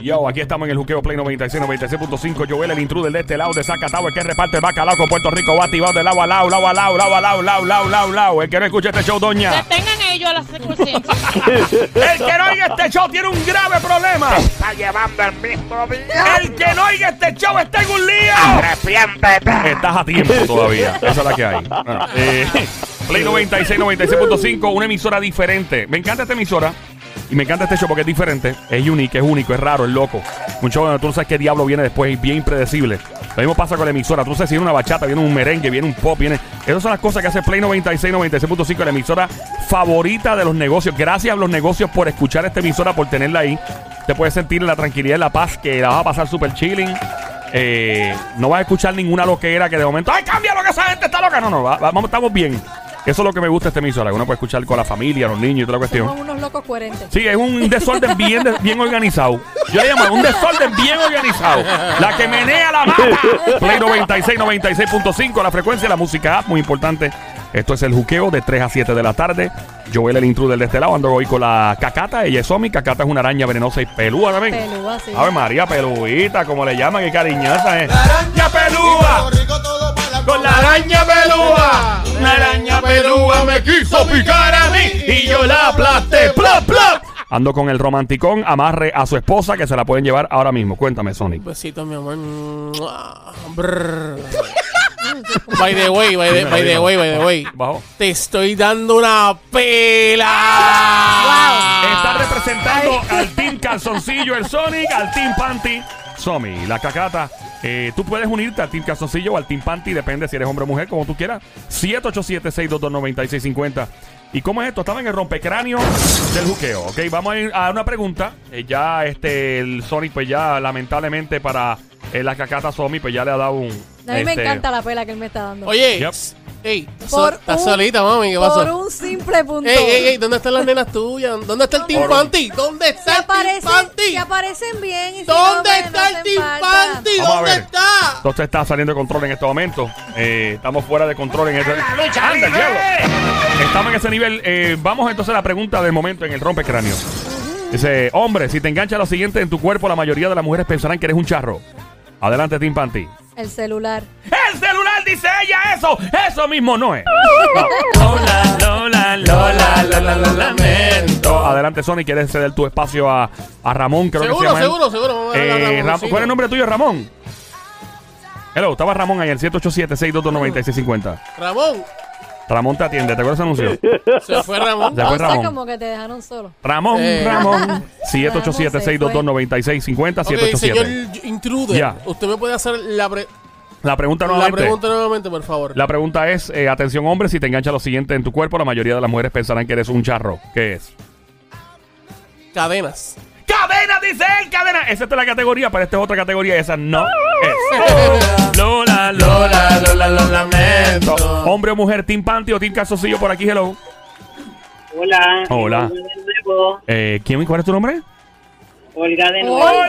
Yo, aquí estamos en el Juqueo Play 96, 96.5. Joel, el intruder de este lado de Zacatau, el que reparte el bacalao con Puerto Rico. Va activado de lado a lado, lado a lado, lado a lado, lado, lado, lado, lado. El que no escucha este show, doña. Detengan ellos a las. El que no oiga este show tiene un grave problema. Está llevando el mismo día. El que no oiga este show está en un lío. Arrepiéntete. Estás a tiempo todavía. Esa es la que hay. Bueno, eh, Play 96, 96.5, una emisora diferente. Me encanta esta emisora. Y me encanta este show porque es diferente. Es único, es único, es raro, es loco. Un show donde tú no sabes qué diablo viene después. Es bien impredecible. Lo mismo pasa con la emisora. Tú no sabes si viene una bachata, viene un merengue, viene un pop, viene. Esas son las cosas que hace Play 96, 96.5, la emisora favorita de los negocios. Gracias a los negocios por escuchar esta emisora, por tenerla ahí. Te puedes sentir la tranquilidad y la paz que la vas a pasar súper chilling. Eh, no vas a escuchar ninguna loquera que de momento, ¡ay, cambia lo que esa gente está loca! No, no, va- vamos, estamos bien. Eso es lo que me gusta de esta emisora, que uno puede escuchar con la familia, los niños y toda la cuestión. Somos unos locos coherentes. Sí, es un desorden bien, bien organizado. Yo le llamo un desorden bien organizado. La que menea la mata. Play 96, 96.5, la frecuencia la música app, muy importante. Esto es el juqueo de 3 a 7 de la tarde. Joel, el intruder de este lado, ando hoy con la cacata. Ella es Somi. Cacata es una araña venenosa y pelúa también. Pelúa, sí. A ver, María, peluita, como le llaman, qué cariñosa es. ¡Araña pelúa! Araña pelúa. Una araña pelúa me quiso picar a mí y yo la aplasté. ¡Plop, plop! Ando con el romanticón, amarre a su esposa que se la pueden llevar ahora mismo. Cuéntame, Sonic. Besitos, mi amor. Brr. By the way, by the, by the way, by the way. Bajo. Te estoy dando una pela. Está representando al Team Calzoncillo, el Sonic, al Team Panty, Somi, la cacata. Eh, tú puedes unirte al Team Calzoncillo o al Team Panty, depende si eres hombre o mujer, como tú quieras. 787-622-9650. ¿Y cómo es esto? Estaba en el rompecráneo del juqueo, ¿ok? Vamos a ir a una pregunta. Eh, ya este, el Sonic, pues ya lamentablemente para eh, la cacata Somi, pues ya le ha dado un... A mí me este, encanta la pela que él me está dando. Oye, Yep. Ey, Por so- estás un- solita, mami, ¿qué Por pasó? un simple punto. Ey, ey, ey, ¿dónde están las nenas tuyas? ¿Dónde está el Team Por- Panty? ¿Dónde Se está el Team aparecen, Panty? se aparecen bien. Y si ¿Dónde no, me- está no el Team. Panty? ¿Dónde está? Entonces está saliendo de control en este momento. Eh, estamos fuera de control en este diablo! Estamos en ese nivel. Eh, vamos entonces a la pregunta del momento en el rompecráneo. Dice, hombre, si te engancha lo siguiente en tu cuerpo, la mayoría de las mujeres pensarán que eres un charro. Adelante, Team Panty. El celular. ¡El celular dice ella eso! ¡Eso mismo no es! Lola, Lola, Lola, Lola, lamento. Adelante, Sony, ¿quieres ceder tu espacio a, a Ramón? Creo que se Seguro, llama él. seguro, seguro. Eh, Ram-. ¿Cuál es el nombre tuyo, Ramón? Hello, estaba Ramón ahí, el 787-622-9650. Ramón. Ramón te atiende, ¿te acuerdas ese anuncio? Se fue Ramón. Se fue Ramón. como que te dejaron solo. Ramón, Eh. Ramón. 787-622-9650, Ok, 787. señor intruder, Ya. usted me puede hacer la, pre- La pregunta la nuevamente. pregunta nuevamente, por favor. La pregunta es, eh, atención hombre, si te engancha lo siguiente en tu cuerpo, la mayoría de las mujeres pensarán que eres un charro. ¿Qué es? Cadenas. ¡Cadena, dice él! ¡Cadena! Esa es la categoría, pero esta es otra categoría. Esa no es. Lola, Lola, Lola, Lola, lamento. Hombre o mujer, Team Panty o Team Calzoncillo por aquí, hello. Hola. Hola. Eh, ¿quién, ¿Cuál es tu nombre? Olga de nuevo.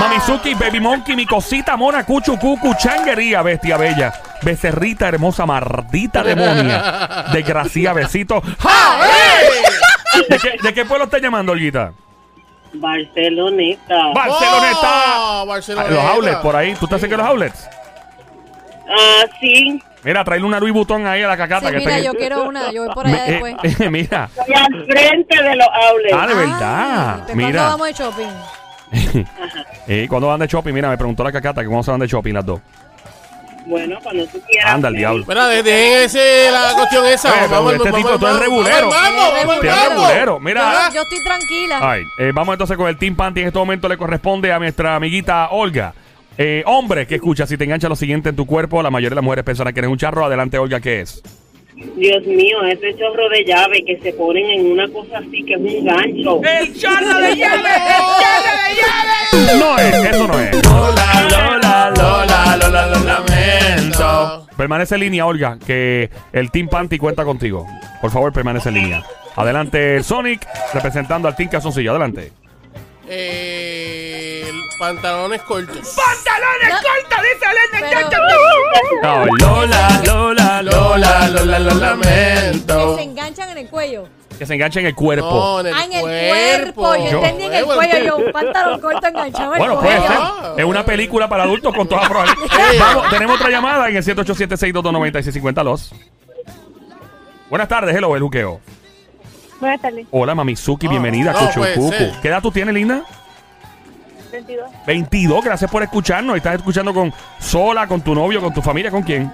Mamizuki, Baby Monkey, mi cosita mona, cuchu, cucu, changuería, bestia bella, becerrita hermosa, mardita demonia, desgracia, besito. ¡Ja! ¿De qué, ¿De qué pueblo estás llamando, Olguita? Barceloneta. Barceloneta. Oh, Barceloneta. Los outlets por ahí. ¿Tú estás cerca de los outlets? Ah, sí. Mira, traerle una Louis Vuitton ahí a la cacata. Sí, que mira, está yo aquí. quiero una. Yo voy por allá Me- después. eh, mira. Estoy al frente de los outlets. Ah, de Ay, verdad. pues, ¿Cuándo Mira. vamos de shopping? Eh, ¿Cuándo van de shopping? Mira, me preguntó la cacata que cómo se van de shopping las dos. Bueno, cuando tú quieras. Anda, el diablo. Mira, de- dejen ese, la cuestión esa. Eh, pero este vamos, tipo, vamos, tú eres vamos, regulero. Vamos, vamos, Tú eres vamos. regulero. Mira. Yo estoy tranquila. Ay, eh, vamos entonces con el Team Panty. En este momento le corresponde a nuestra amiguita Olga. Eh, hombre, que escucha, si te engancha lo siguiente en tu cuerpo, la mayoría de las mujeres pensarán que eres un charro. Adelante, Olga, ¿qué es? Dios mío, ese chorro de llave que se ponen en una cosa así que es un gancho. ¡El charro de llave! ¡El charro de llave! No es, eso no es. Lola, Lola, Lola, Lola, lo lamento. Permanece en línea, Olga, que el Team Panty cuenta contigo. Por favor, permanece en línea. Adelante, Sonic, representando al Team Calzoncillo. Adelante. Eh, Pantalones cortos. ¡Pantalones cortos! Dice Elena Pero No, Lola, Lola, Lola, Lola, lo que lamento. se enganchan en el cuello. Que se enganche en el cuerpo. No, en el Ah, en el cuerpo. cuerpo. Yo entendí en el cuello. Yo, un pantalón corto enganchado en el Bueno, puede cuello. ser. Ah. Es una película para adultos con toda probabilidad. Vamos, tenemos otra llamada en el 787-622-9650. Los. Buenas tardes, hello, el juqueo. Buenas tardes. Hola, Mamizuki, Ah, bienvenida, no Cuchu puede ser. ¿Qué edad tú tienes, linda? 22. 22, gracias por escucharnos. ¿Estás escuchando con sola, con tu novio, con tu familia, con quién?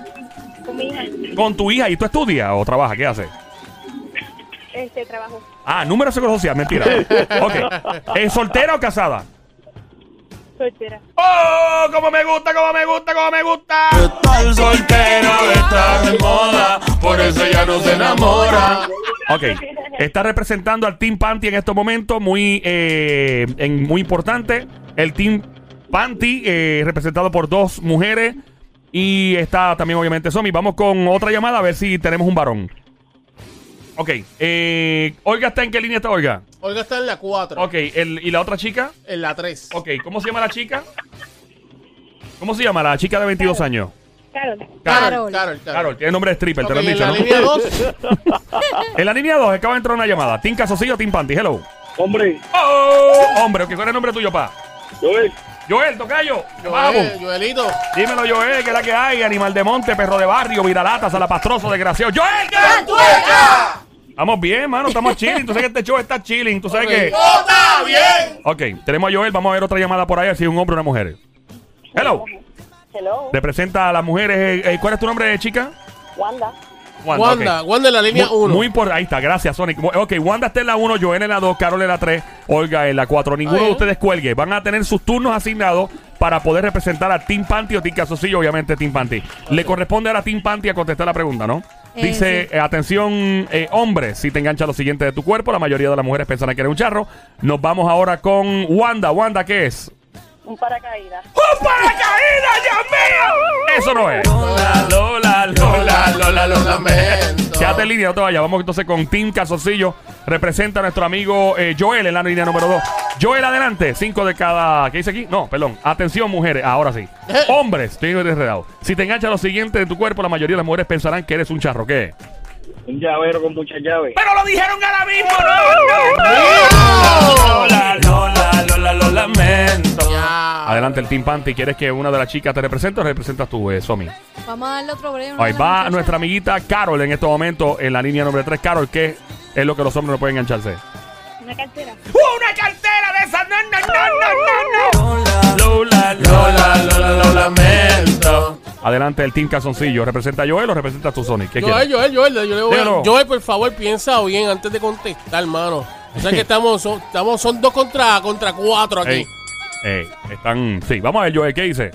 Con mi hija. Con tu hija. ¿Y tú estudias o trabajas? ¿Qué haces? Este trabajo. Ah, número de seguro social, mentira. ok. ¿Es soltera o casada? Soltera. ¡Oh! ¡Cómo me gusta, cómo me gusta, cómo me gusta! Estar soltero está de moda, por eso ya no se enamora. Ok, está representando al Team Panty en estos momentos, muy, eh, en- muy importante. El Team Panty, eh, representado por dos mujeres. Y está también, obviamente, Somi. Vamos con otra llamada a ver si tenemos un varón. Ok, eh, Olga está en qué línea está Olga? Olga está en la 4. Ok, el, ¿y la otra chica? En la 3. Ok, ¿cómo se llama la chica? ¿Cómo se llama la chica de 22 años? Carol. Carol, Carol. Carol, Carol, tiene nombre de stripper, te lo han en dicho, la ¿no? línea 2. En la línea 2 acaba de entrar una llamada. ¿Team Casosillo o Team Panty? Hello. Hombre, ¡Oh! Hombre, ¿cuál es el nombre tuyo, pa? Joel, Joel, tocayo. Vamos. Joel, Joelito. Dímelo, Joel, que es la que hay. Animal de monte, perro de barrio, viralata, salapastroso, desgraciado. ¡Joel! ¿qué? Estamos bien, mano, estamos chilling. Tú sabes que este show está chilling. Tú sabes que. ¡Está bien! Ok, tenemos a Joel. Vamos a ver otra llamada por ahí, si es un hombre o una mujer. Hello. Hello. Representa a las mujeres. eh, eh, ¿Cuál es tu nombre, chica? Wanda. Wanda. Wanda en la línea Muy, 1. muy por ahí está, gracias, Sonic. Ok, Wanda está en la 1, Joel en la 2, Carol en la 3, Olga en la 4. Ninguno de ustedes cuelgue. Van a tener sus turnos asignados para poder representar a Team Panty o Team Casosillo, obviamente Team Panty. Le corresponde a la Team Panty a contestar la pregunta, ¿no? Eh, Dice, sí. eh, atención, eh, hombre, si te engancha lo siguiente de tu cuerpo, la mayoría de las mujeres pensarán que eres un charro. Nos vamos ahora con Wanda. Wanda, ¿qué es? Un paracaídas. ¡Un paracaídas, Dios mío! Eso no es. Lola, Lola, Lola, Lola, lo lamento. Quédate en línea, no te vayas. Vamos entonces con Team Casoncillo. Representa a nuestro amigo eh, Joel en la línea número 2. Joel, adelante. Cinco de cada. ¿Qué dice aquí? No, perdón. Atención, mujeres. Ahora sí. Hombres, estoy enredado. Si te engancha lo siguiente de tu cuerpo, la mayoría de las mujeres pensarán que eres un charro. ¿Qué? Un llavero con muchas llaves. Pero lo dijeron ahora mismo, no, no. Lola, Lola, Lola, lo lamento. Adelante, el Team Panty. ¿Quieres que una de las chicas te represente o representas tú, eh, Somi? Vamos a darle otro breve. Ahí va nuestra amiguita Carol en este momento en la línea número 3. Carol, ¿qué es lo que los hombres no pueden engancharse? Una cartera. ¡Una cartera de esas! ¡No, no, no, no, no! Lola, Lola, Lola, lo lamento. Adelante, el Team Calzoncillo. ¿Representa a Joel o representa tú, Sonic? ¿Qué Joel, quieres? Joel, Joel, yo le voy a- Dígalo. Joel, por favor, piensa bien antes de contestar, hermano. O sea que estamos, son, estamos, son dos contra, contra cuatro aquí. Ey, ey, están... Sí, vamos a ver, Joel, ¿qué dice?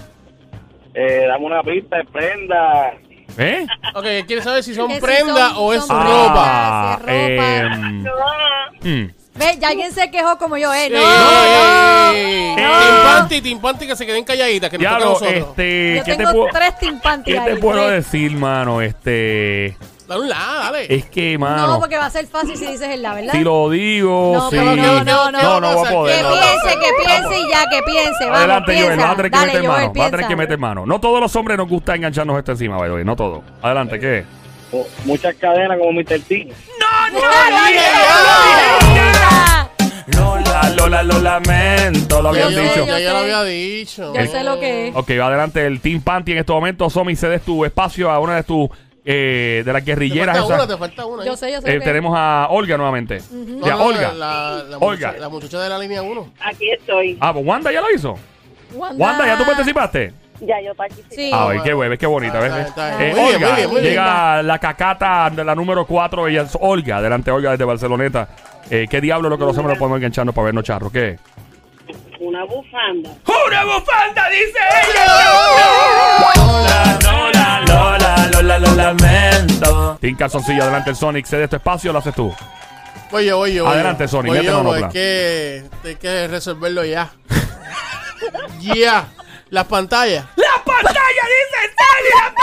Eh, dame una pista de prenda. ¿Eh? Ok, quiere saber si son Que si prenda son- o es son ropa. Si es ropa. hmm. Ve, ya alguien se quejó como yo, eh. No, no. no. Team Panty que se queden calladitas, que nos toca a Diablo, nosotros. este... Yo ¿Qué te tengo puedo, tres timpantes ¿qué ahí. te puedo tres. decir, mano? Este... Dale un la, dale. Es que, mano... No, porque va a ser fácil si dices el la, ¿verdad? Si lo digo, No, sí. no, no, no. No, no voy a poder. Que no. piense, que piense y ya, que piense. Vamos, Adelante, piensa. Joel, vas a tener que Dale, meter Joel, mano. Vas a tener que meter mano. No todos los hombres nos gusta engancharnos esto encima, way, No todos. Adelante, ¿qué? Oh, muchas cadenas como Mr. T. Ah, Lola, Lola, lo lamento, lo habían dicho. Ya, ya lo había dicho. Yo sé lo que es. Ok, va adelante el Team Panty en este momento. Somi, cedes tu espacio a una de tus eh, de las Te guerrilleras. falta esas. una, te falta una. Yo sé, yo sé Eh, que tenemos a Olga nuevamente. No, Olga. La, la, Olga. Muchacha, la muchacha de la línea 1. Aquí estoy. Ah, pues Wanda ya lo hizo. Wanda. Wanda, ¿ya tú participaste? Ya yo participé. Sí. Ah, ver, qué bebé, qué bonita, ¿ves? Eh, muy bien, Olga, muy bien, muy bien. llega la cacata de la número 4, ella es Olga, adelante Olga desde Barceloneta. Eh, ¿Qué diablo es lo que los hombres no podemos engancharnos para vernos charros? ¿Qué? Una bufanda. ¡Una bufanda, dice ella! Lola, Lola, Lola, Lola, lo lamento. Team Calzoncillo, adelante el Sonic, cede este espacio, lo haces tú. Oye, oye, oye. Adelante, Sony, Oye, mete manopla. es que hay que resolverlo ya. Ya. Las pantallas. ¡La pantalla, dice Sony, la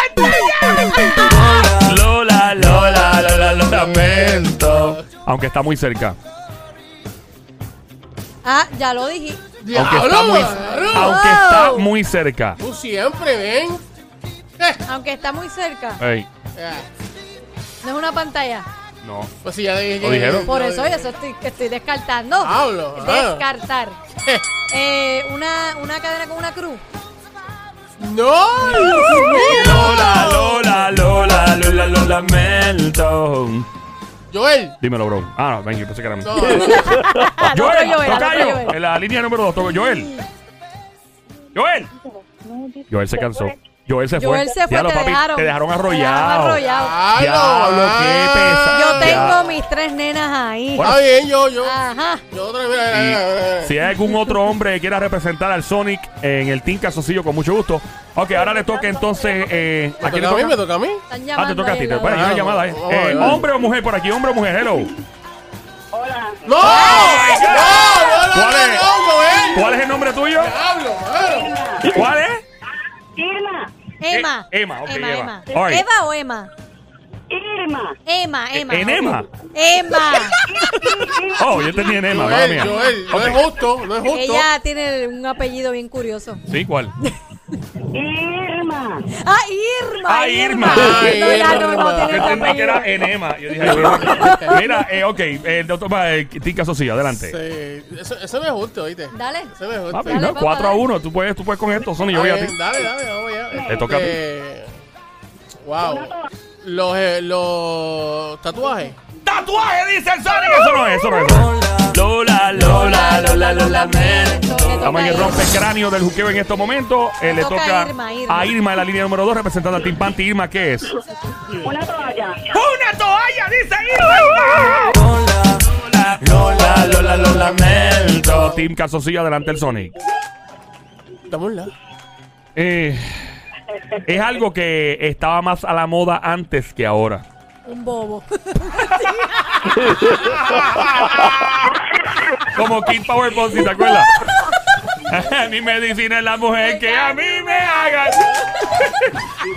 pantalla! Lola, Lola, Lola, lo lamento. Aunque está muy cerca. Ah, ya lo dije. Aunque está muy, aunque está muy cerca. Tú siempre, ven. Eh, Aunque está muy cerca. Ey. No es una pantalla. No. Pues sí, ya dije ¿Lo dijeron? Por eso, eso estoy, estoy descartando. Hablo, ah. Descartar. Eh, una, una cadena con una cruz. ¡No! Lola, Lola, Lola, Lola, lo lamento. Joel. Dímelo, bro. Ah, no, ven, yo pensé que era mío. no. Joel, Joel, tocayo, Joel. en la línea número 2, Joel. Joel. Joel se cansó. Joel se fue. Joel se fue, Diablo, te papi, dejaron. Te dejaron Te arrollado. arrollado. Diablo, qué pesado. Yo tengo Ya. mis tres nenas ahí. Bueno. Está bien, yo, yo. Ajá. Yo otra vez. Si hay algún otro hombre que quiera representar al Sonic en el Team Casoncillo, con mucho gusto. Ok, ahora le toca entonces. Eh, ¿Me ¿A quién le toca a mí? ¿Me toca? a mí? Están Ah, llamando te toca a ahí ti. en Te, la bueno, hay hora. una llamada, eh. Vamos, Eh, vamos. ¿Hombre o mujer por aquí? ¿Hombre o mujer? Hello. Hola. ¡No! God. ¡No, no, no, ¿Cuál es? no, no, Joel! ¿Cuál es el nombre tuyo? Diablo, mano. ¿Cuál es? Emma. Eh, Emma, ok, Emma, Emma. Emma. All right. ¿Eva o Emma? Irma. Emma, Emma. ¿En Emma? Emma. Oh, yo entendí en Emma, madre Joel, mía. Joel, no es justo, no es justo. Ella tiene un apellido bien curioso. Sí, ¿cuál? Irma. Ah, Irma. Ah, Irma. No, ya no, no Irma. tiene Yo entendí que era. Enema. Yo dije, mira, eh, ok, el doctor eh, Team Casoncillo, adelante. Sí, eso, eso no es justo, ¿oíste? Dale. Eso no es justo. Papi, Dale, no, papá, 4 a dale. 1. Tú puedes, tú puedes con esto, Sony. Yo voy a ti. dale, dale, vamos allá. Te toca a ti. Eh, Wow. Los, eh, los tatuajes. ¡Tatuaje! Dice el Sonic. Eso no es, eso no es. Lola, Lola, Lola, Lola, lamento. Estamos en el rompecráneo del juqueo en estos momentos. Eh, le toca toca a Irma, Irma. a Irma en la línea número 2, representando al Team Panty. Irma, ¿qué es? Una toalla. ¡Una toalla! ¡Dice Irma! Lola, Lola, Lola, lo lamento. Team Calzoncillo, adelante el Sonic. Dame un la. Eh, es algo que estaba más a la moda antes que ahora. Un bobo. Como King Power Ponzi, ¿te acuerdas? Mi medicina es la mujer que a mí me haga.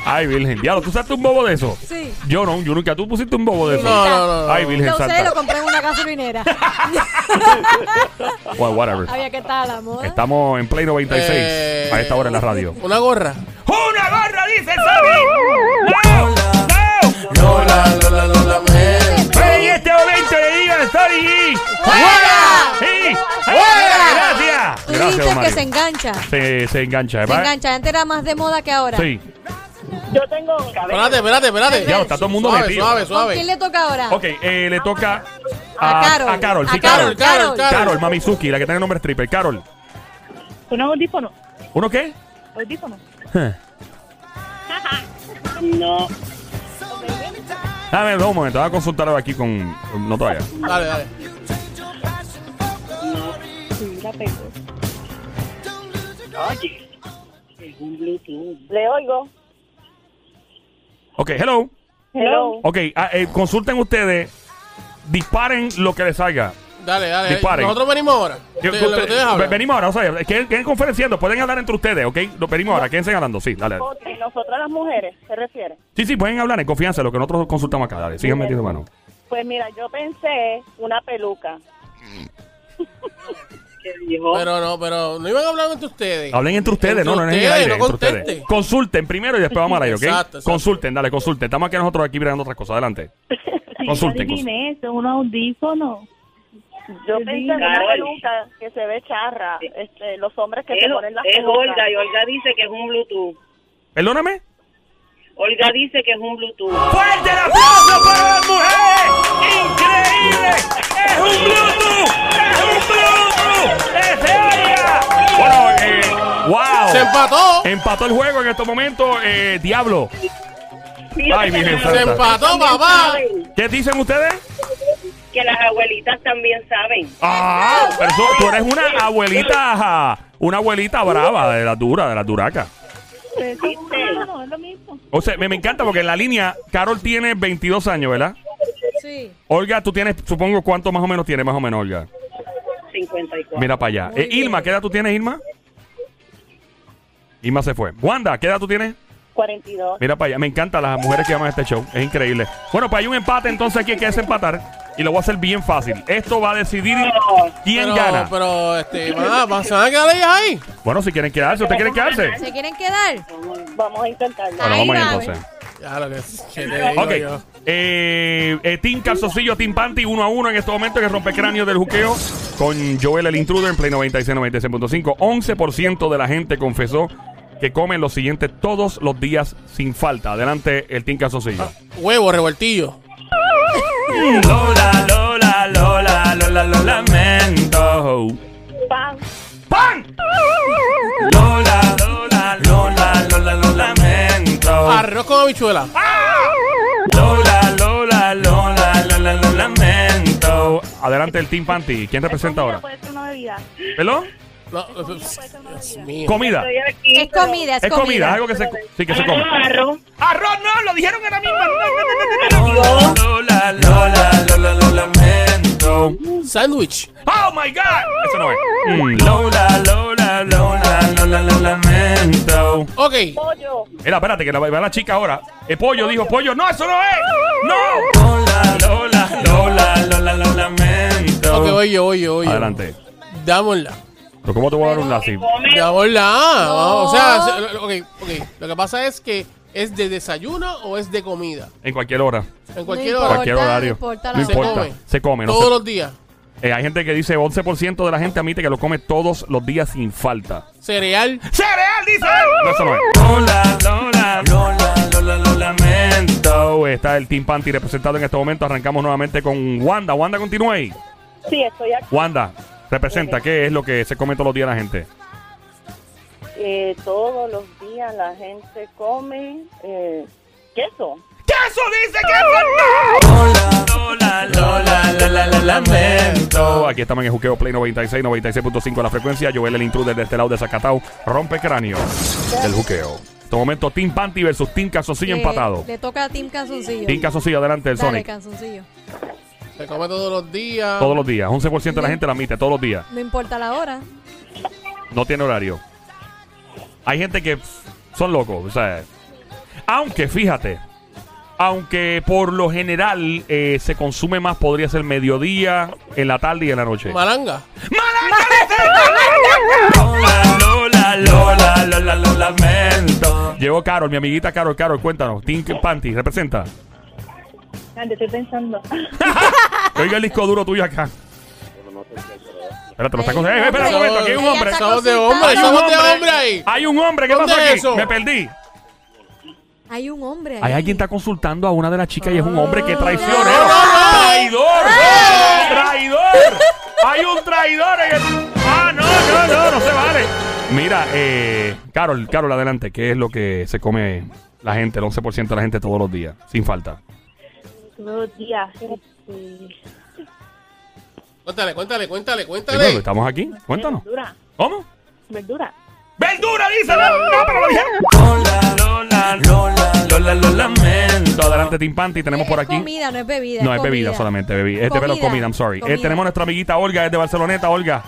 Ay, Virgen. Diablo, ¿tú usaste un bobo de eso? Sí. Yo no, yo nunca. ¿Tú pusiste un bobo de eso? No, no, no. Ay, Virgen Lo usé, lo compré en una gasolinera. Well, whatever. Había que estar a la moda. Estamos en Play 96 Eh, a esta hora en la radio. Una gorra. ¡Una gorra, dice Sony! ¡No! ¡No! Lola, Lola, Lola, En este momento le digo a Sony. ¡Fuera! ¡Sí! ¡Fuera! ¡Gracias! Tú Gracias, que se engancha. Se, se engancha, Se ¿verdad? engancha. Antes era más de moda que ahora. Sí. Yo tengo Espérate, espérate, espérate. Ya, está todo el mundo Suave, metido. suave, ¿Con suave. quién le toca ahora? Ok, eh, le toca A Carol. A Carol, sí, A Carol. Carol, Carol, Carol. Carol, Mamizuki, la que tiene el nombre stripper. Carol. un audífono. ¿Uno qué? Audífono. Huh. No. Dame un momento, voy a consultar aquí con. No todavía. Dale, dale. Sí, la pego. Oye. Es un Bluetooth. Le oigo. Ok, hello. Hello. Ok, ah, eh, consulten ustedes. Disparen lo que les salga. Dale, dale. Disparen. Nosotros venimos ahora. Yo- usted- ustedes hablan. venimos ahora, o sea, queden, queden conferenciando, pueden hablar entre ustedes, ¿ok? Lo venimos ahora, quédense hablando, sí, dale. dale. Ok, nosotras las mujeres, ¿se refiere? Sí, sí, pueden hablar en confianza, lo que nosotros consultamos acá, dale, sigan metiendo mano. Pues mira, yo pensé una peluca. ¿Qué dijo? Pero no, pero no iban a hablar entre ustedes. Hablen entre ustedes, Entre no, no es en el ustedes, aire, no entre ustedes. contesten. Consulten primero y después vamos al aire, ¿ok? Exacto, exacto. Consulten, dale, consulten. Estamos aquí nosotros aquí mirando otras cosas, adelante. Consulten, consulten. eso, un audífono. Yo pensé en una peluca que se ve charra. Este, los hombres que se ponen las es pelucas. Olga y Olga dice que es un Bluetooth. Perdóname. Olga dice que es un Bluetooth. ¡Fuerte el aplauso para las mujeres! ¡Increíble! ¡Es un Bluetooth! ¡Es un Bluetooth! ¡Es ella! Bueno, eh, wow. Se empató. Empató el juego en estos momentos, eh, Diablo. Ay, Virgen Se empató, papá. ¿Qué dicen ustedes? Que las abuelitas también saben. Ah, pero eso- tú eres una abuelita, una abuelita brava, de la dura, de la duraca. No, es lo mismo. O sea, me, me encanta porque en la línea, Carol tiene 22 años, ¿verdad? Sí. Olga, tú tienes, supongo, ¿cuánto más o menos tienes, más o menos, Olga? 54. Mira para allá. Eh, Ilma. ¿qué edad tú tienes, Ilma? Ilma se fue. Wanda, ¿qué edad tú tienes? 42. Mira para allá. Me encantan las mujeres que llaman a este show. Es increíble. Bueno, pues hay un empate entonces aquí. ¿Qué es empatar? Y lo voy a hacer bien fácil. Esto va a decidir quién Pero, gana. pero, este, va, va- ¿se van a quedar ellas ahí? Bueno, si quieren quedarse, ¿ustedes quieren quedarse? ¿Se quieren quedar? Vamos a intentarlo. Bueno, Ahí vamos ahí va, entonces. Ya lo que, que te digo Ok. yo. Eh, eh, Team Calzoncillo, Team Panty, uno a uno en este momento que rompe cráneo del juqueo con Joel el Intruder en Play 96, 96.5. 11% de la gente confesó que comen lo siguiente todos los días sin falta. Adelante, el Team Calzoncillo. Huevo, revueltillo. Lola, Lola, Lola, Lola, lo lamento. Pan. ¡Pan! Lola, Lola, Lola, Lola, lo lamento. Arroz con habichuela. Lola, Lola, Lola, Lola, lo lamento. Adelante el Team Panty. ¿Quién representa ahora? Puede ser una bebida. ¿Perdón? No. Comida. Estoy aquí, Es comida, es, Es comida, algo que se, sí, que se come. Arroz. ¡Arroz no! ¡Lo dijeron ahora mismo! Lola, Lola, Lola, Lola, lo lamento. Sándwich. ¡Oh, my God! Eso no es. Mm, Lola, Lola, Lola, Lola, lo lamento. Ok. Pollo. Mira, espérate, que la va la chica ahora. El pollo dijo pollo. ¡No, eso no es! ¡No! Lola, Lola, Lola, Lola, lo lamento. Ok, yo, voy yo. Adelante. Dámosla. ¿Pero cómo te voy a dar un así? Dámosla. Vamos, O sea, se- ok, ok. Lo que pasa es que ¿es de desayuno o es de comida? En cualquier hora. En cualquier No hora. Cualquier importa, horario. no importa la No Se importa. come. Se come. No Todos se- los días. Eh, hay gente que dice 11% de la gente admite que lo come todos los días sin falta. Cereal. ¡Cereal, dice! No, eso no es. Lola, Lola, Lola, Lola, lo lamento. Está el Team Panty representado en este momento. Arrancamos nuevamente con Wanda. Wanda, continúa ahí. Sí, estoy aquí. Wanda, representa. ¿Qué es lo que se come todos los días la gente? Eh, todos los días la gente come eh, queso. ¡Queso dice queso! Lola, Lola, Lola, Lola, lo lamento. Aquí estamos en el Juqueo Play 96, 96.5 la frecuencia. Joel el intruder de este lado de Zacatau. Rompe cráneo del Juqueo. En este momento, Team Panty versus Team Calzoncillo Le- empatado. Le toca a Team Canzoncillo. Team Calzoncillo adelante del Dale, Sonic. Canzoncillo. Se come todos los días. Todos los días. 11% de la gente la admite todos los días. No importa la hora. No tiene horario. Hay gente que son locos. O sea, aunque fíjate, aunque por lo general eh, se consume más, podría ser mediodía, en la tarde y en la noche. Malanga. Lola, Lola, Lola, Lola, lo lamento. Llegó Carol, mi amiguita Carol. Carol, cuéntanos. Team Panty, representa. Estoy pensando. Oiga el disco duro tuyo acá. Espérate, lo está con- un Eh, espera un hombre. momento, aquí hay un hombre. Somos de hombre, Hay un somos de hombre. ahí. Hay un hombre, ¿qué ¿Dónde pasó es aquí? eso? Me perdí. Hay un hombre ahí. Hay alguien que está consultando a una de las chicas y es un hombre que es traicionero. no. ¡Traidor! ¡Traidor! ¡Hay un traidor en el... ¡Ah, no, no, no! No se vale. Mira, eh, Carol, Carol, adelante. ¿Qué es lo que se come la gente, el 11% de la gente todos los días? Sin falta. Los días. este, Cuéntale, cuéntale, cuéntale, Sí, cuéntale. estamos aquí. Cuéntanos. Verdura. ¿Cómo? Verdura. ¡Verdura, dice! ¡No, no, pero lo dijeron! Lola, Lola, Lola, Lola, lo lamento. Adelante, Team Panty. Tenemos por Es aquí... comida, no es bebida. No, es bebida solamente, bebida. Este pelo es Comida. comida, I'm sorry. Eh, tenemos nuestra amiguita Olga, es de Barceloneta. Olga,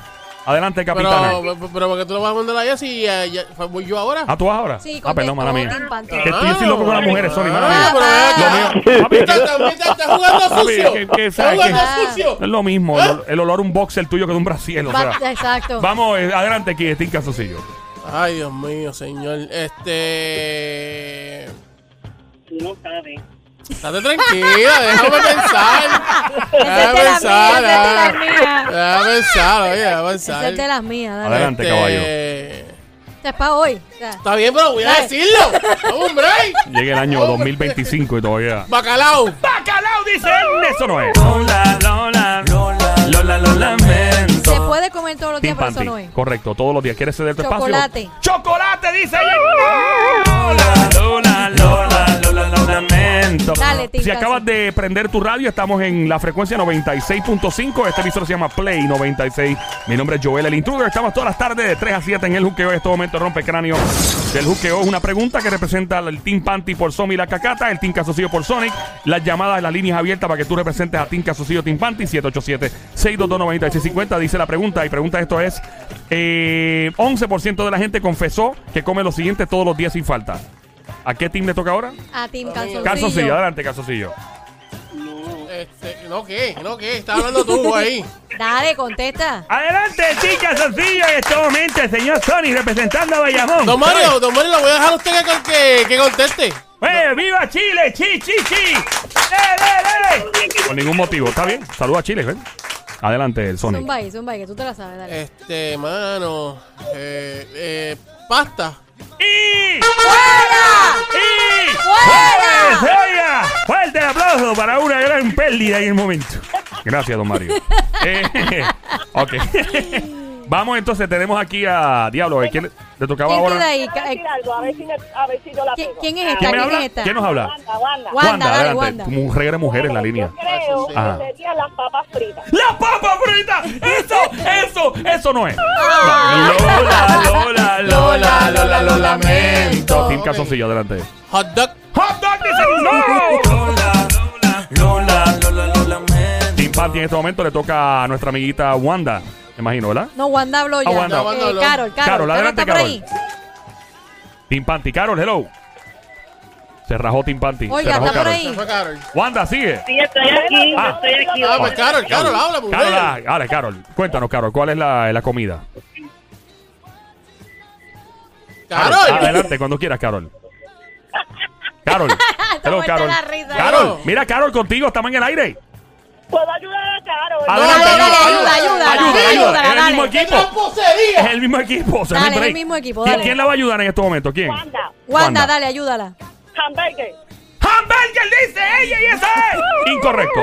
adelante, capitana. Pero, pero, pero, ¿por qué tú lo vas a mandar allá si eh, ya- voy yo ahora? ¿Ah, tú vas ahora? Sí, ah, perdón, mala mía. Panty. Que estoy así loco con las mujeres, sorry, mala Ah, mía. pero Lo mío, papi, Está, también está, está jugando Papi, sucio. que- que está sabe jugando que- sucio. es lo mismo, el, ol- el olor a un boxer tuyo que de un brasiel, o sea. Va- Exacto. Vamos, eh, adelante aquí, Team Casocillo. Ay, Dios mío, señor. Este. Tú no sabes. Estate tranquila, déjame pensar. Esa Déjame pensar. mías, esa es de las ah. mías. Déjame pensar, oye, déjame Esa pensar. es de las mías. Dale. Adelante, Este, caballo. Esta es para hoy. O sea, Está bien, pero voy a decirlo. Break. Llega el año 2025 y todavía. Bacalao. ¡Bacalao, dice! Eso no es. Lola, Lola, Lola, Lola, lo lamento. se puede comer todos los días, Team pero eso Panty. no es. Correcto, todos los días. ¿Quieres ceder tu espacio? Chocolate. ¡Chocolate! Dice ella. Lola, Lola, Lola, Dale, Si acabas de prender tu radio, estamos en la frecuencia 96.5. Este emisor se llama Play 96. Mi nombre es Joel, el intruder. Estamos todas las tardes de 3 a 7 en el juqueo. En este momento rompe cráneo del juqueo. Es una pregunta que representa al Team Panty por Somi la Cacata, el Team Casocillo por Sonic. Las llamadas, las líneas abiertas para que tú representes a Team Casocillo, Team Panty. 787-622-9650. Dice la pregunta. Y pregunta esto es: eh, 11% de la gente confesó que come lo siguiente todos los días sin falta. ¿A qué team le toca ahora? A Team Calzoncillo, Calzoncillo. adelante, Calzoncillo. Este, no, ¿qué? No, ¿qué? Estás hablando tú ahí. Dale, contesta. Adelante, chica sencilla en este momento, el señor Sony representando a Bayamón. Don Mario, don Mario, lo voy a dejar a usted que, que, que conteste. ¡Eh, ¡Viva Chile! ¡Chi, chi, chi! ¡Eh, eh, eh! Por ningún motivo, está bien. Saluda a Chile, ¿ven? Adelante, el Sony. Zumba ahí, zumba ahí, que tú te la sabes, dale. Este, mano. Eh, eh, pasta. ¡Y! ¡Fuera! ¡Y! ¡Fuera! ¡Fuera! ¡Oiga! Fuerte el aplauso para una gran pérdida en el momento. Gracias, don Mario. Eh, ok. Vamos entonces, tenemos aquí a Diablo. ¿Quién le- tocaba ¿Quién queda ahora? ahí? Voy a decir algo, a ver si, me- a ver si yo la ¿Quién, pego. quién es esta? ¿Quién me ¿Quién habla? es esta? ¿Quién nos habla? Wanda, Wanda. Wanda, dale, adelante. Wanda. Un regre de mujeres en la línea. Yo creo Ajá. que serían las papas fritas. ¡La papa frita! ¡Eso! ¡Eso! ¡Eso no es! No. Lola, Lola, Lola, Lola, lo lamento. Team Ok. Calzoncillo, adelante. Hot dog. ¡Hot dog dice no! Team Panty en este momento le toca a nuestra amiguita Wanda. Me imagino, ¿verdad? No, Wanda habló ya. Ah, Wanda. Eh, Wanda habló. Carol, Carol. Carol, adelante, está por Carol. ahí. Team Panty. Carol, hello. Se rajó Team Panty. Se Oiga, rajó está por Carol. ahí. Fue Carol. Wanda, sigue. Sí, estoy aquí, Ah. estoy aquí. Ah, pues Carol, Carol, habla, mujer. Carol, ah, dale, Carol. Cuéntanos, Carol, ¿cuál es la, la comida? Carol. Adelante, cuando quieras, Carol. Carol. Hello, muerta Carol. la risa. Carol, mira, Carol, contigo estamos en el aire. ¿Puedo ayudar a Carol? Adelante, no, no, ayuda, ayuda, ayuda, ayuda, Es el mismo ¡Qué equipo. tramposería! Es el mismo equipo. Dale, es el break. mismo equipo, ¿Quién, dale. quién la va a ayudar en este momento? ¿Quién? Wanda, Wanda. Wanda, dale, ayúdala. Hamburger. ¡Hamburger dice ella y esa es! Incorrecto.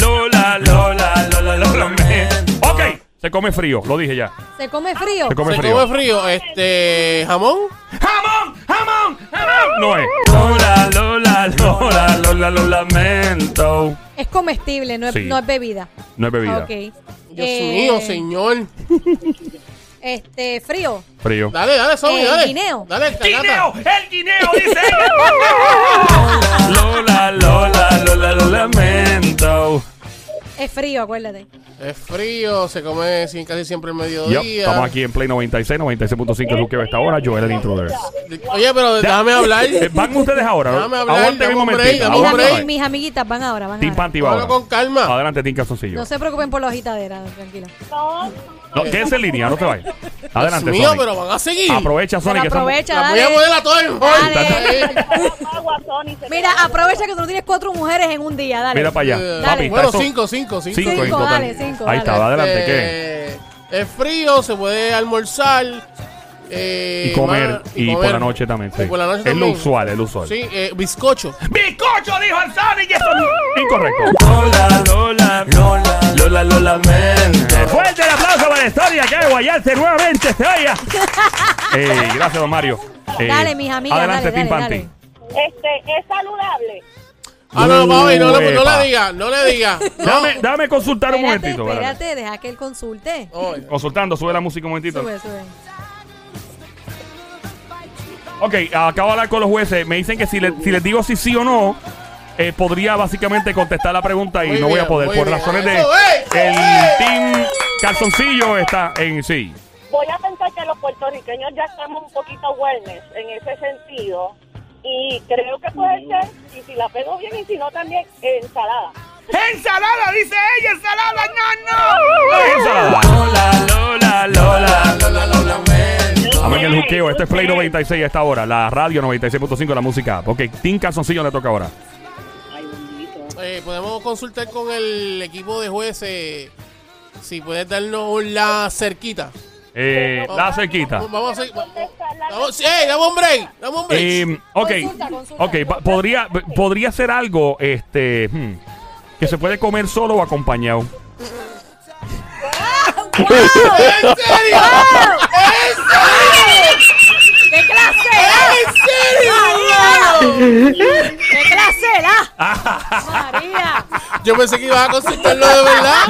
Lola, Lola, Lola, Lola, me- Ok, se come frío, lo dije ya. ¿Se come frío? Se come Se frío. come frío. Este, jamón. ¡Jamón! ¡Jamón! ¡Jamón! No es. Lola, Lola, Lola, Lola, lo lamento. Es comestible, no es, Sí. no es bebida. No es bebida. Ok. Dios Eh, mío, señor. Este, frío. Frío. Dale, dale, Somi, Eh, dale. guineo. Dale, ¡Guineo! ¡El guineo! Dice. Lola, Lola, Lola, lo lamento. Es frío, acuérdate. Es frío, se come sin- casi siempre el Yup, mediodía. estamos aquí en Play 96, 96.5 Luque a esta hora. Joel, el intruder. Oye, pero déjame hablar. Eh, Van ustedes ahora. ¿no? Déjame hablar, dame un un break, momentito. dame Mis, un aguántame. break. ami- mis amiguitas van ahora, van Team ahora. Panty va Hablo ahora. con calma. Adelante, Team Calzoncillo. No se preocupen por la agitadera, tranquila. No, No, quédense en línea, no te vayas. Adelante, Dios mío, Sonic. pero van a seguir. Aprovecha, Pero Sonic. que estamos- aprovecha, La voy a dale. poner a todo el Dale. agua, Sony. se Mira, aprovecha que tú no tienes cuatro mujeres en un día, dale. Mira para allá. Eh, Papi, Bueno, eso- cinco, cinco, cinco. Cinco, en total. dale, cinco, Ahí dale. está, adelante, ¿qué? Este, Es frío, se puede almorzar. Eh, Y comer, ma- y, por comer. la noche también, sí. Y por la noche es lo también. usual, es lo usual. Sí, eh, bizcocho. ¡Bizcocho! Dijo el Sonic y eso no- Incorrecto. Lola, Lola, Lola, Lola, lo lamento. Fuerte el aplauso para la historia que hay guayarse nuevamente, se oiga. eh, gracias, don Mario. Eh, Dale, mis amigas, Adelante, dale, Team dale, Panty. dale. Este, es saludable. Ah, no, papi, no, le- no Uepa. le diga, no le diga. No. Dame, dame consultar un Espérate, momentito. espérate. espérate, deja que él consulte. Oye, Consultando, sube la música un momentito. Sube, sube. Ok, acabo de hablar con los jueces. Me dicen que si, le- si les digo si sí o no, eh, podría básicamente contestar la pregunta y Muy no voy a poder. muy Por bien. razones de. Eso, El team calzoncillo está en sí. Voy a pensar que los puertorriqueños ya estamos un poquito wellness en ese sentido. Y creo que puede ser, y si la pego bien y si no también, ensalada. ¡Ensalada! Dice ella, ensalada. ¡No, no! ¡Ensalada! Lola, Lola, Lola. Lola, Lola, en el juqueo. Este es Play 96 a esta hora. La radio 96.5, la música. Ok, Team Calzoncillo le toca ahora. Ay, bendito. Eh, podemos consultar con el equipo de jueces si puedes darnos la cerquita. Eh, la cerquita. Vamos, vamos a hacer. Vamos, ¡Ey, dame un break! ¡Dame un break! Eh, ok, Consulta, consulta. ok, pa- podría, podría ser algo este, hmm, que se puede comer solo o acompañado. ¿En serio? ¡Qué clase! ¿En serio? ¡Qué clase! María! Yo pensé que ibas a consultarlo de verdad.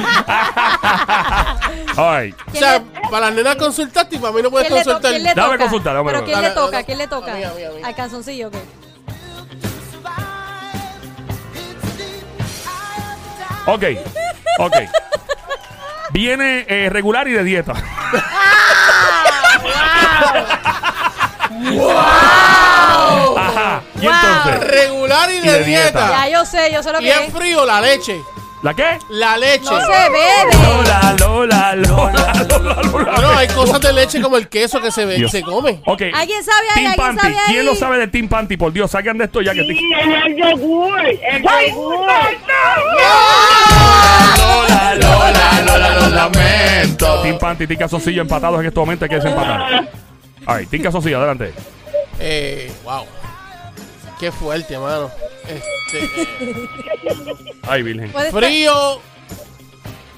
Ay, O sea, para las nenas consultaste y para mí no puedes ¿Quién le, to- consultar. Dame toca? consulta, dame ¿Pero quién le toca? ¿Quién le toca? ¿Al calzoncillo o qué? Ok, ok. Viene eh, regular y de dieta. Ajá. Y Wow. entonces. Regular y Y de, dieta. dieta. Ya yo sé, yo sé lo Y que en es. frío, la leche. ¿La qué? La leche. No se bebe. Lola, Lola, Lola, Lola, Lola. Bueno, hay cosas de leche como el queso que se, ve, Dios. se come. Ok. ¿Alguien sabe ahí? Team ¿Alguien Panty. sabe ahí? ¿Quién lo sabe de Team Panty? Por Dios, salgan de esto ya que Sí, te... es el yogur. El yogur. Lola, Lola, Lola, lo lamento. Team Panty, Team Calzoncillo empatados en este momento. Hay que desempatar. A ver, Team Calzoncillo, adelante. Eh, wow. Qué fuerte, mano. Este, Ay, Virgen. Frío.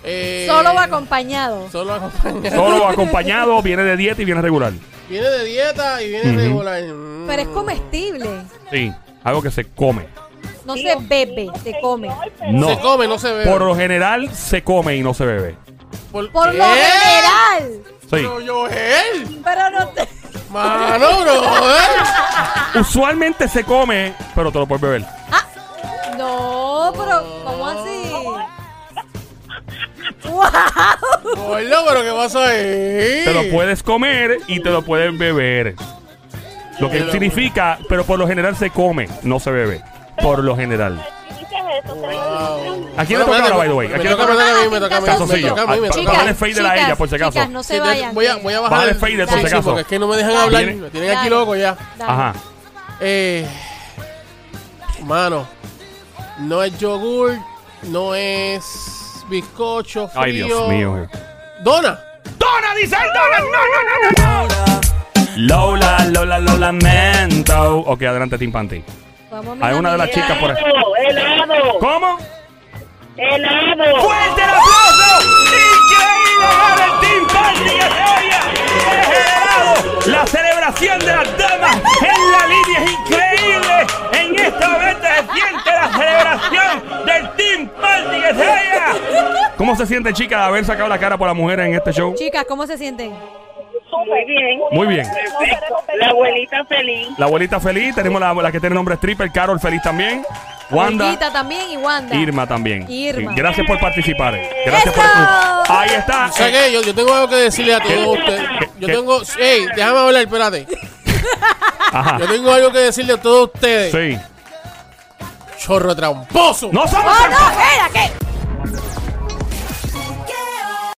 Eh, solo acompañado. Solo acompañado. Solo acompañado, viene de dieta y viene regular. Viene de dieta y viene Ujú. regular. Mm. Pero es comestible. Sí, algo que se come. No se bebe, se come. No. Se come, no se bebe. Por lo general se come y no se bebe. ¿Por, lo general. Sí. Pero Joel. Pero no te... Mano, bro. Usualmente se come, pero te lo puedes beber. No, pero ¿cómo así? ¡Wow! Gordo, pero ¿qué pasa ahí? Te lo puedes comer y te lo puedes beber. Lo que significa, pero por lo general se come, no se bebe. Por lo general. Si dices eso. ¿A quién le toca ahora, by the way? ¿A Me quién le toca, toca a mí, me toca a mí. Calzoncillo. Bájale fade de la ella, por si acaso. chicas, no se vayan. voy, a, voy a bajar Bájale fade, por si acaso. porque es que no me dejan hablar. Me tienen aquí loco ya. Ajá. Eh, mano, no es yogur, no es bizcocho frío. Ay, Dios mío. Dona. ¡Dona, dice el Dona! ¡No, no, no, no! Lola, Lola, lo lamento. Ok, adelante. Vamos, Hay una de las chicas por ahí. Helado, helado, ¿Cómo? Helado. ¡Fuerte el aplauso! ¡Increíble! ¡Gana el Team Panty que se! ¡Es helado! La celebración de las damas en la línea es increíble. En este momento se siente la celebración del Team Panty que se. ¿Cómo se siente, chica, de haber sacado la cara por las mujeres en este show? Chicas, ¿cómo se sienten? Muy bien. Muy bien. La abuelita feliz. La abuelita feliz, tenemos la, la que tiene nombre stripper, Carol feliz también. Wanda. Olguita también y Wanda. Irma también. Irma. Gracias por participar. Gracias ¡Eso! por. Ahí está. ¿Sabes qué? Yo, yo tengo algo que decirle a todos ustedes. Yo ¿Qué? tengo. ¡Ey! Déjame hablar, espérate. Ajá. Yo tengo algo que decirle a todos ustedes. Sí. Chorro tramposo. No somos. ¡Oh, no! ¡Espera! ¿Qué?